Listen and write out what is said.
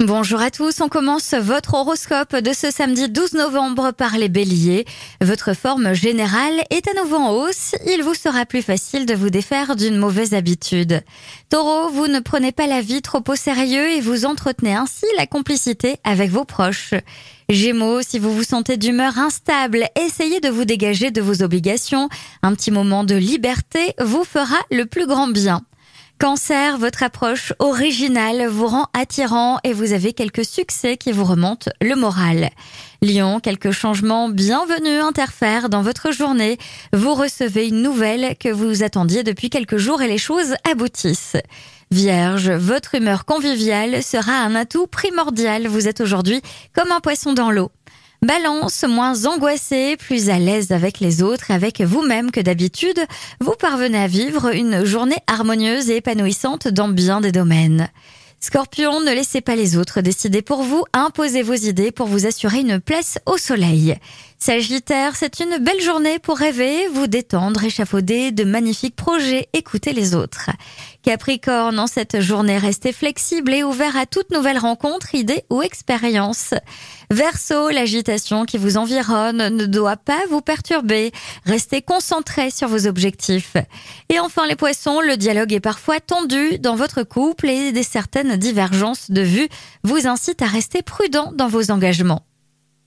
Bonjour à tous, on commence votre horoscope de ce samedi 12 novembre par les béliers. Votre forme générale est à nouveau en hausse, il vous sera plus facile de vous défaire d'une mauvaise habitude. Taureau, vous ne prenez pas la vie trop au sérieux et vous entretenez ainsi la complicité avec vos proches. Gémeaux, si vous vous sentez d'humeur instable, essayez de vous dégager de vos obligations. Un petit moment de liberté vous fera le plus grand bien. Cancer, votre approche originale vous rend attirant et vous avez quelques succès qui vous remontent le moral. Lion, quelques changements bienvenus interfèrent dans votre journée. Vous recevez une nouvelle que vous attendiez depuis quelques jours et les choses aboutissent. Vierge, votre humeur conviviale sera un atout primordial. Vous êtes aujourd'hui comme un poisson dans l'eau. Balance, moins angoissé, plus à l'aise avec les autres et avec vous-même que d'habitude, vous parvenez à vivre une journée harmonieuse et épanouissante dans bien des domaines. Scorpion, ne laissez pas les autres décider pour vous, imposez vos idées pour vous assurer une place au soleil. Sagittaire, c'est une belle journée pour rêver, vous détendre, échafauder de magnifiques projets, écouter les autres. Capricorne, en cette journée, restez flexible et ouvert à toute nouvelle rencontre, idée ou expérience. Verseau, l'agitation qui vous environne ne doit pas vous perturber. Restez concentré sur vos objectifs. Et enfin les poissons, le dialogue est parfois tendu dans votre couple et des certaines divergences de vues vous incitent à rester prudent dans vos engagements.